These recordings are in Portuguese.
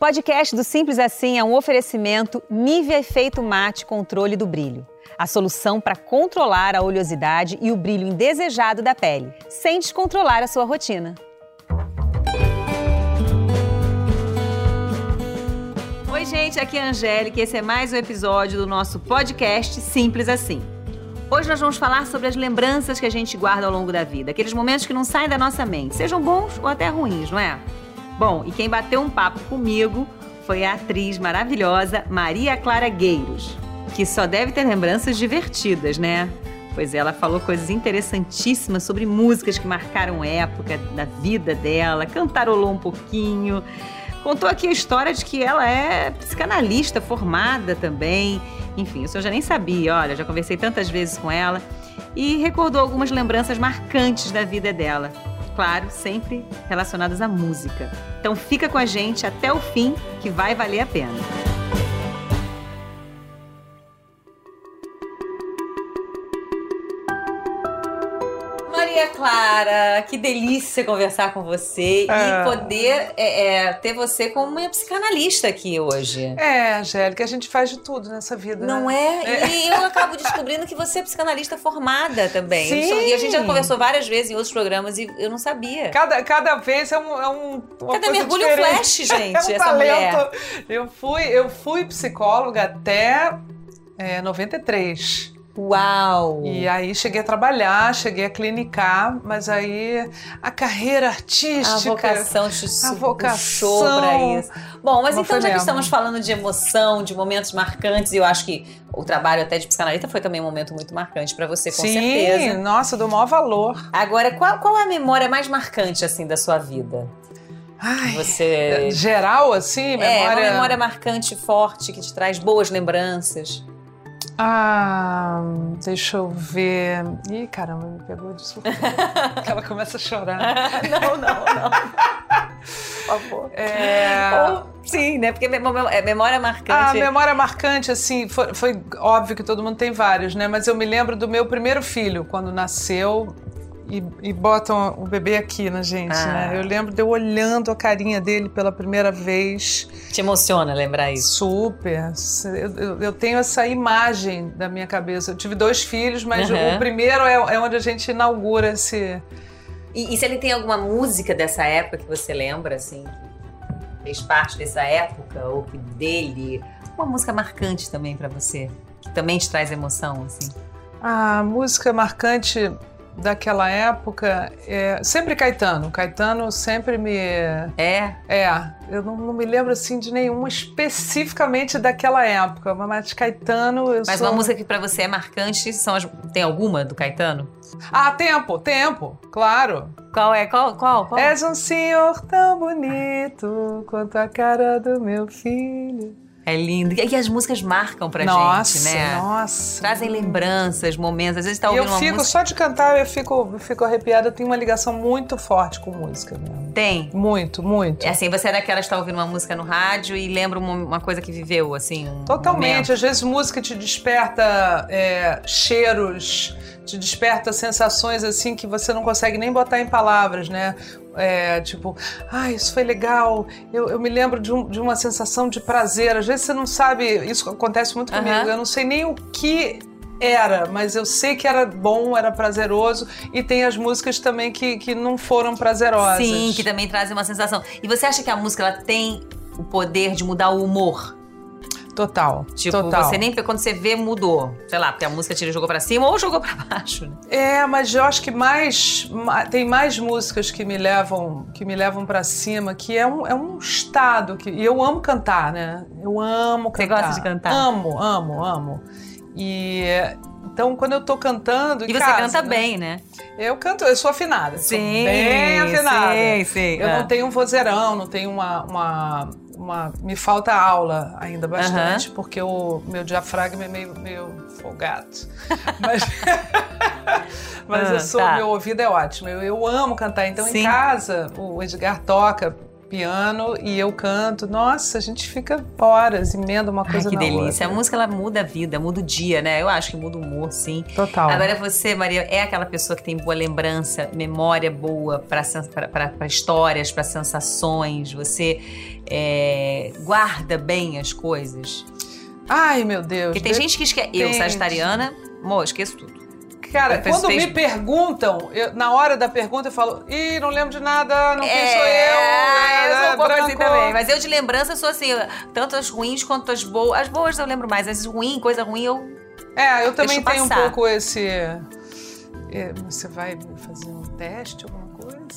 podcast do Simples Assim é um oferecimento Nivea Efeito Mate Controle do Brilho. A solução para controlar a oleosidade e o brilho indesejado da pele, sem descontrolar a sua rotina. Oi, gente, aqui é a Angélica e esse é mais um episódio do nosso podcast Simples Assim. Hoje nós vamos falar sobre as lembranças que a gente guarda ao longo da vida, aqueles momentos que não saem da nossa mente, sejam bons ou até ruins, não é? Bom, e quem bateu um papo comigo foi a atriz maravilhosa Maria Clara Gueiros, que só deve ter lembranças divertidas, né? Pois ela falou coisas interessantíssimas sobre músicas que marcaram época da vida dela, cantarolou um pouquinho, contou aqui a história de que ela é psicanalista formada também. Enfim, isso eu já nem sabia, olha, já conversei tantas vezes com ela e recordou algumas lembranças marcantes da vida dela claro, sempre relacionadas à música. Então fica com a gente até o fim, que vai valer a pena. Clara, que delícia conversar com você é. e poder é, é, ter você como uma psicanalista aqui hoje. É, Angélica, a gente faz de tudo nessa vida. Não né? é? E eu acabo descobrindo que você é psicanalista formada também. Sim. E a gente já conversou várias vezes em outros programas e eu não sabia. Cada, cada vez é um. É um cada mergulho diferente. flash, gente, é um essa talento. mulher. Eu fui, eu fui psicóloga até é, 93. Uau! E aí cheguei a trabalhar, cheguei a clinicar, mas aí a carreira artística. A vocação te a vocação para isso. Bom, mas então, já mesmo. que estamos falando de emoção, de momentos marcantes, e eu acho que o trabalho até de psicanalista foi também um momento muito marcante para você, com Sim, certeza. Sim, nossa, do maior valor. Agora, qual, qual é a memória mais marcante, assim, da sua vida? Ai, você... Geral, assim? Memória... É, uma memória marcante, forte, que te traz boas lembranças. Ah, deixa eu ver. Ih, caramba, me pegou de surpresa. ela começa a chorar. não, não, não. Por favor. É... Ou, sim, né? Porque é memória marcante. Ah, memória marcante, assim, foi, foi óbvio que todo mundo tem vários, né? Mas eu me lembro do meu primeiro filho, quando nasceu e, e, botam o bebê aqui na gente, né? ah. né? Eu lembro de eu olhando a carinha dele pela primeira vez. Te emociona lembrar isso? Super. Eu, eu tenho essa imagem da minha cabeça. Eu tive dois filhos, mas uhum. o primeiro é, é, onde a gente inaugura esse. E, e, se ele tem alguma música dessa época que você lembra, assim, que fez parte dessa época, ou que dele, uma música marcante também para você, que também te traz emoção, assim? A música marcante daquela época, é, sempre Caetano. Caetano sempre me. É? É. Eu não, não me lembro assim de nenhuma especificamente daquela época, mas Caetano. Eu mas sou... uma música que para você é marcante, são as... tem alguma do Caetano? Ah, tempo, tempo, claro. Qual é? Qual? Qual? qual? És um senhor tão bonito quanto a cara do meu filho. É lindo. E as músicas marcam pra nossa, gente, né? Nossa. Trazem lembranças, momentos. Às vezes tá ouvindo eu fico, música... só de cantar, eu fico, eu fico arrepiada. Eu tenho uma ligação muito forte com música mesmo. Tem? Muito, muito. É assim, você é daquela que está ouvindo uma música no rádio e lembra uma, uma coisa que viveu, assim? Um Totalmente. Momento. Às vezes música te desperta é, cheiros, te desperta sensações assim que você não consegue nem botar em palavras, né? É, tipo, ah, isso foi legal. Eu, eu me lembro de, um, de, uma sensação de prazer. Às vezes você não sabe, isso acontece muito comigo. Uhum. Eu não sei nem o que era, mas eu sei que era bom, era prazeroso. E tem as músicas também que, que não foram prazerosas. Sim, que também trazem uma sensação. E você acha que a música ela tem o poder de mudar o humor? Total. Tipo, total. você nem quando você vê, mudou. Sei lá, porque a música te jogou para cima ou jogou para baixo. Né? É, mas eu acho que mais tem mais músicas que me levam que me levam para cima, que é um, é um estado que e eu amo cantar, né? Eu amo cantar. Você gosta de cantar? Amo, amo, amo. E então, quando eu tô cantando. E você casa, canta né? bem, né? Eu canto, eu sou afinada. Sim. Sou bem afinada. Sim, sim. Eu é. não tenho um vozeirão, não tenho uma, uma uma, me falta aula ainda bastante, uhum. porque o meu diafragma é meio, meio folgado. Mas, mas uhum, eu sou, tá. meu ouvido é ótimo. Eu, eu amo cantar. Então, Sim. em casa, o Edgar toca piano e eu canto. Nossa, a gente fica horas, emenda uma coisa Ai, que delícia. outra. A música ela muda a vida, muda o dia, né? Eu acho que muda o humor, sim. Total. Agora você, Maria, é aquela pessoa que tem boa lembrança, memória boa para histórias, para sensações. Você é, guarda bem as coisas. Ai, meu Deus. Porque tem gente que esquece. Eu, sagitariana, mo, esqueço tudo. Cara, Fez- quando me perguntam, eu- na hora da pergunta eu falo, ih, não lembro de nada, não quem é, sou eu. eu sou um pouco assim branco." também. Mas eu de lembrança sou assim, tanto as ruins quanto as boas. As boas eu lembro mais, as ruins, coisa ruim eu. É, eu também tenho passar. um pouco esse. é, Você vai fazer um teste, alguma?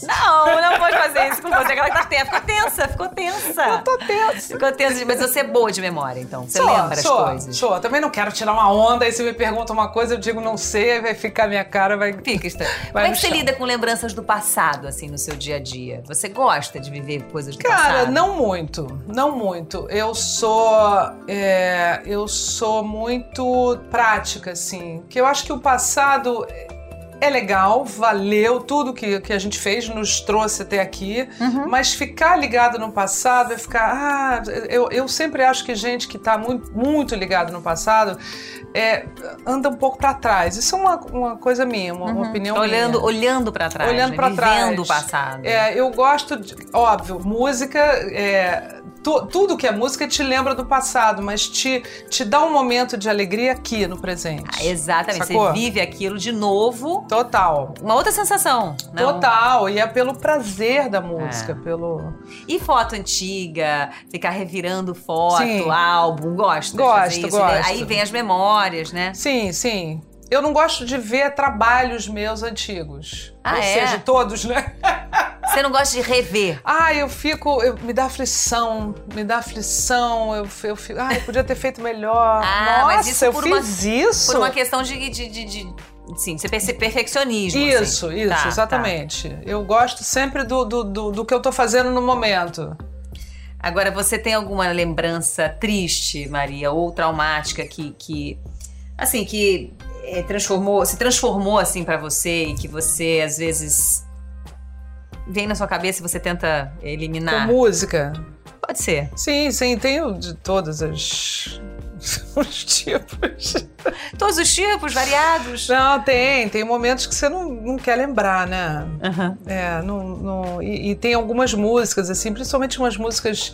Não, não pode fazer isso com você. Aquela que tá tensa. Ficou tensa, ficou tensa. Eu tô tenso. Ficou tensa, mas você é boa de memória, então. Você Sou, lembra sou, as coisas. Sou. Também não quero tirar uma onda, aí você me pergunta uma coisa, eu digo não sei, aí vai ficar minha cara, vai. Fica estranho. Como é que você chão. lida com lembranças do passado, assim, no seu dia a dia? Você gosta de viver coisas do Cara, passado? não muito, não muito. Eu sou, é, eu sou muito prática, assim. Que eu acho que o passado é legal, valeu tudo que, que a gente fez, nos trouxe até aqui. Uhum. Mas ficar ligado no passado é ficar. Ah, eu, eu sempre acho que gente que está muito, muito ligado no passado é, anda um pouco para trás. Isso é uma, uma coisa minha, uma, uma opinião olhando, minha. olhando para trás. Olhando né? Vivendo trás. o passado. É, eu gosto, de, óbvio, música, é, tu- tudo que é música te lembra do passado, mas te, te dá um momento de alegria aqui no presente. Ah, exatamente. Sacou? Você vive aquilo de novo. Total. Uma outra sensação. Não? Total, e é pelo prazer da música, É. pelo. E foto antiga, ficar revirando foto, Sim. álbum, gosto de Gosto, fazer isso. gosto. Aí vem as memórias, né? Sim, sim. Eu não gosto de ver trabalhos meus antigos. Ah, Ou é? seja, todos, né? Você não gosta de rever. Ah, eu fico. eu- me dá aflição, me dá aflição. Eu, eu fico. Ah, eu podia ter feito melhor. Ah, Nossa, mas isso eu por uma- fiz isso. Por uma questão de. de, de, de sim, você perce- perfeccionismo. Isso, assim. isso, Tá, exatamente. Eu gosto sempre do, do, do, do que eu tô fazendo no momento. tá. Agora, você tem alguma lembrança triste, Maria, ou traumática que. que assim, que eh, transformou, se transformou assim pra você e que você às vezes vem na sua cabeça e você tenta Com eliminar? música. Pode ser. Sim, sim, tenho de todas as. os tipos. Todos os tipos, variados. Não, tem. Tem momentos que você não, não quer lembrar, né? Aham. É, não, não- e, e tem algumas músicas, assim, principalmente umas músicas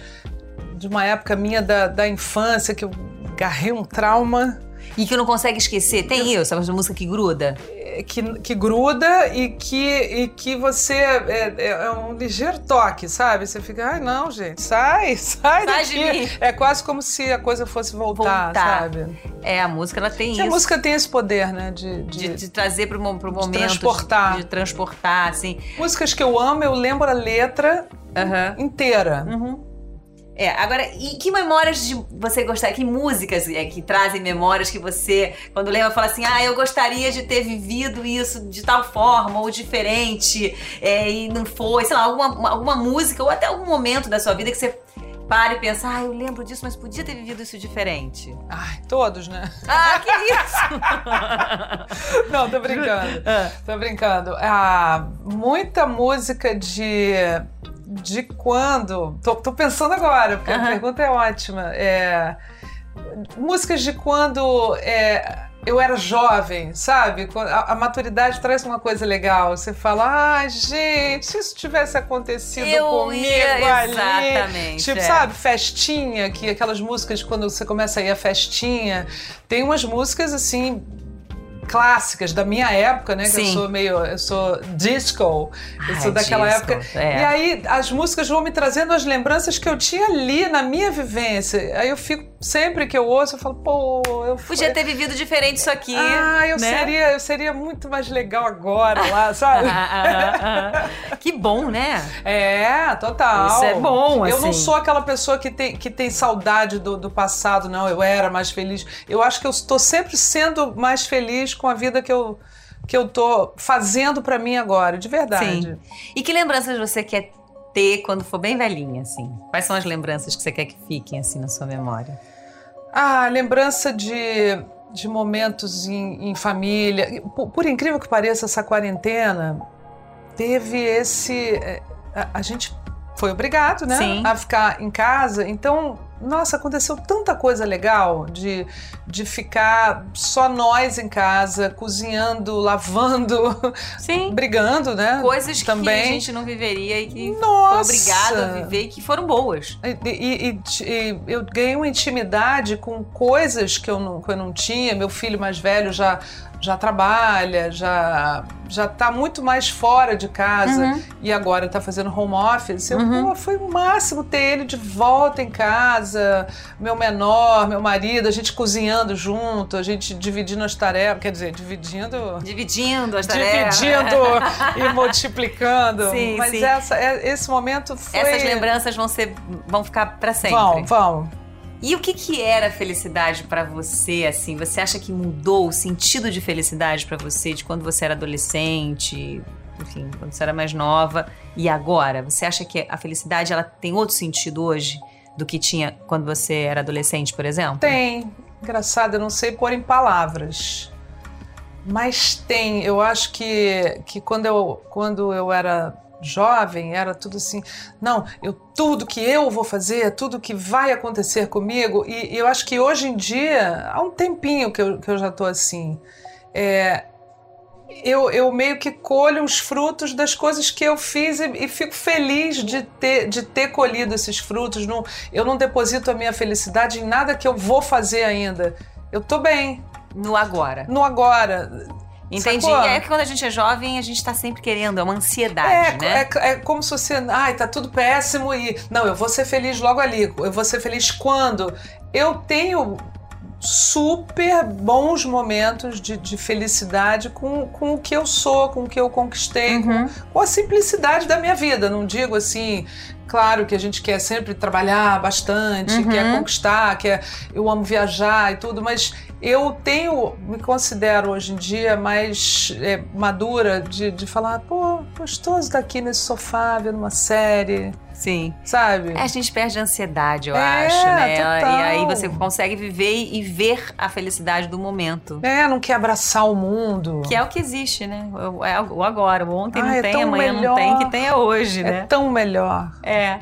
de uma época minha da, da infância, que eu agarrei um trauma E que não consegue esquecer. Tem isso, essa música que gruda. Que, que gruda e que, e que você. É, é- é um ligeiro toque, sabe? Você fica, ai, não, gente, sai, sai, Sai daqui. É quase como se a coisa fosse voltar, Voltar. sabe? É, a música ela tem a isso. música tem esse poder, né? De, de- De, de trazer mo- pro momento. transportar. De, de transportar, assim. Músicas que eu amo, eu lembro a letra Aham. inteira. Uhum. É, agora, e que memórias de você gostar? Que músicas é, que trazem memórias que você, quando lembra, fala assim: ah, eu gostaria de ter vivido isso de tal forma ou diferente, é, e não foi, sei lá, alguma, alguma música ou até algum momento da sua vida que você para e pensa: ah, eu lembro disso, mas podia ter vivido isso diferente. Ai, todos, né? Ah, que isso! Não, tô brincando. Ah. Tô brincando. Ah, muita música de. De quando? Tô, tô pensando agora, porque Aham. a pergunta é ótima. É, músicas de quando é, eu era jovem, sabe? A, a maturidade traz uma coisa legal. Você fala, ai, gente, se isso tivesse acontecido Eu comigo ia, ali. exatamente, Tipo, é. sabe, festinha, que aquelas músicas, quando você começa a ir à festinha, tem umas músicas assim. Clássicas da minha época, né? Que eu Sim. sou meio. Eu sou disco. Eu Ai, sou daquela disco, época. é. E aí as músicas vão me trazendo as lembranças que eu tinha ali na minha vivência. Aí eu fico, sempre que eu ouço, eu falo, pô, eu fui- Podia ter vivido diferente isso aqui. Ah, eu né? seria, eu seria muito mais legal agora lá, sabe? Ah, ah, ah. que bom, né? É, total. Isso é bom, Eu não assim. sou aquela pessoa que tem, que tem saudade do, do passado, não. Eu era mais feliz. Eu acho que eu estou sempre sendo mais feliz com a vida que eu, que eu tô fazendo pra mim agora, de verdade. Sim. E que lembranças você quer ter quando for bem velhinha, assim? Quais são as lembranças que você quer que fiquem, assim, na sua memória? Ah, lembrança de, de momentos em, em família. Por, por incrível que pareça, essa quarentena teve esse. é, A, a gente foi obrigado, né? Sim. A ficar em casa. Então, nossa, aconteceu tanta coisa legal de, de ficar só nós em casa, cozinhando, lavando, Sim. brigando, né? Coisas Também. que a gente não viveria e que foi Nossa! obrigada a viver e que foram boas. E, e- e- e eu ganhei uma intimidade com coisas que eu não, que eu não tinha. Meu filho mais velho já, já trabalha, já já está muito mais fora de casa Uhum. e agora está fazendo home office. Eu, Uhum. pô, foi o máximo ter ele de volta em casa, meu menor, meu marido, a gente cozinhando junto, a gente dividindo as tarefas, quer dizer, dividindo Dividindo as tarefas. dividindo e multiplicando. Sim, Mas sim. Essa, é- esse momento foi. Essas lembranças vão ser vão ficar pra sempre. Vão, vão. E o que que era felicidade pra você assim? Você acha que mudou o sentido de felicidade pra você de quando você era adolescente, enfim, quando você era mais nova e agora? Você acha que a felicidade ela tem outro sentido hoje do que tinha quando você era adolescente, por exemplo? Tem. Engraçado, eu não sei pôr em palavras. Mas tem. Eu acho que, que quando, eu, quando eu era jovem, era tudo assim. Não, eu, tudo que eu vou fazer, tudo que vai acontecer comigo. E, e eu acho que hoje em dia, há um tempinho que eu, que eu já estou assim. É, eu, eu meio que colho os frutos das coisas que eu fiz e, e fico feliz de ter, de ter colhido esses frutos. Não, eu não deposito a minha felicidade em nada que eu vou fazer ainda. Eu tô bem, No agora. no agora. Entendi. Sacou? E é que quando a gente é jovem, a gente tá sempre querendo, é uma ansiedade, É, né? é, é como se você. Ai, tá tudo péssimo e. Não, eu vou ser feliz logo ali. Eu vou ser feliz quando? Eu tenho super bons momentos de, de felicidade com, com o que eu sou, com o que eu conquistei, Uhum. com, com a simplicidade da minha vida. Não digo assim. Claro que a gente quer sempre trabalhar bastante, Uhum. quer conquistar, quer. Eu amo viajar e tudo, mas eu tenho, me considero hoje em dia mais é, madura de, de falar, pô, gostoso estar aqui nesse sofá vendo uma série, Sim. sabe? É, a gente perde a ansiedade, eu É, acho, né? total. E aí você consegue viver e ver a felicidade do momento. É, não quer abraçar o mundo. Que é o que existe, né? É o agora. O ontem Ah, não é tem, amanhã melhor. não tem, que tem é hoje, É né? tão melhor. É.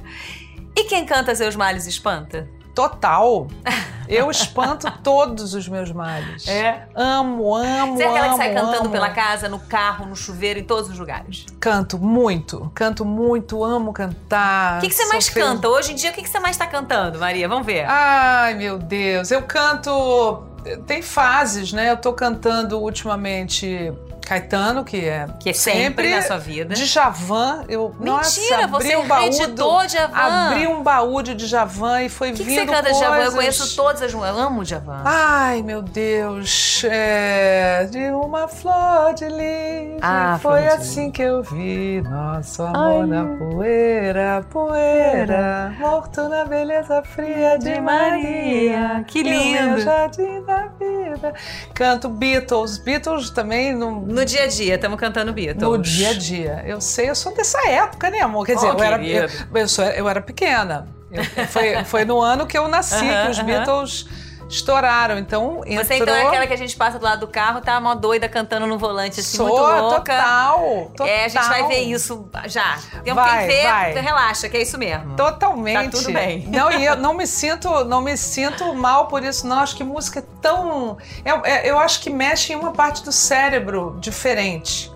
E quem canta seus males espanta? Total. Eu espanto todos os meus males. É. Amo, amo, Você é aquela que sai cantando amo. pela casa, no carro, no chuveiro, em todos os lugares. Canto muito, canto muito, amo cantar. O que, que você mais fel- canta? Hoje em dia, o que, que você mais tá cantando, Maria? Vamos ver. Ai, meu Deus. Eu canto. Tem fases, né? Eu tô cantando ultimamente Caetano, que é. que é sempre, sempre na sua vida. Djavan. Eu, nossa, Mentira, abri você um baú reeditou do, Djavan. Abri um baú de Djavan e foi que, que vindo você canta de Djavan? Eu coisas- conheço todas as... Eu amo Djavan. Ai, meu Deus, é de uma flor de lis. Ah, foi de assim que eu vi nosso amor na poeira, poeira, morto na beleza fria de, De Maria. Maria. Que E o meu lindo. jardim da. Canto Beatles, Beatles também no, No dia a dia, estamos cantando Beatles. no dia a dia. Eu sei, eu sou dessa época, né, amor? Quer dizer, Oh, eu, era, eu, eu, sou- eu era pequena. Eu- foi, foi no ano que eu nasci Aham, que os. Beatles estouraram. Então, entrou... Você então é aquela que a gente passa do lado do carro, tá mó doida cantando no volante, assim, Sou, muito louca. total, total. É, a gente vai ver isso já. Tem Vai, quem vê, vai. relaxa, que é isso mesmo. Totalmente. Tá tudo bem. Não, e eu não me sinto, não me sinto mal por isso, não. Acho que música é tão. é- é- eu acho que mexe em uma parte do cérebro diferente.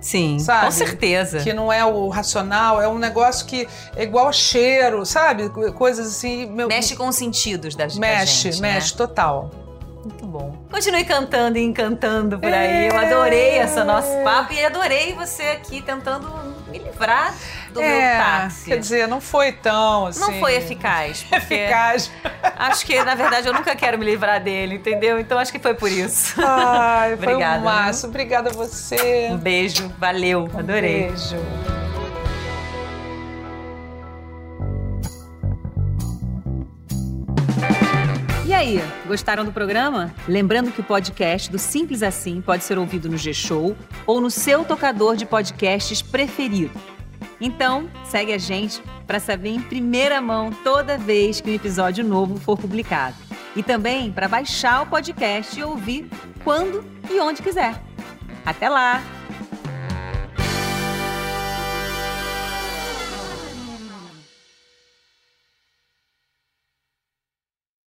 Sim, Sabe? com certeza. Que não é o racional, é um negócio que é igual a cheiro, sabe? Coisas assim. Meu, Mexe com os sentidos das da mexe, gente, né? mexe, total. Muito bom. Continue cantando e encantando por aí. Eu adorei esse nosso papo e adorei você aqui tentando me livrar do meu é, táxi. quer dizer, não foi tão assim. Não foi eficaz. Eficaz. Acho que, na verdade, eu nunca quero me livrar dele, entendeu? Então acho que foi por isso. Ai, foi Obrigada, um maço. Obrigada a você. Um beijo, valeu, adorei. Beijo. E aí, gostaram do programa? Lembrando que o podcast do Simples Assim pode ser ouvido no G-Show ou no seu tocador de podcasts preferido. Então, segue a gente para saber em primeira mão toda vez que um episódio novo for publicado. E também para baixar o podcast e ouvir quando e onde quiser. Até lá!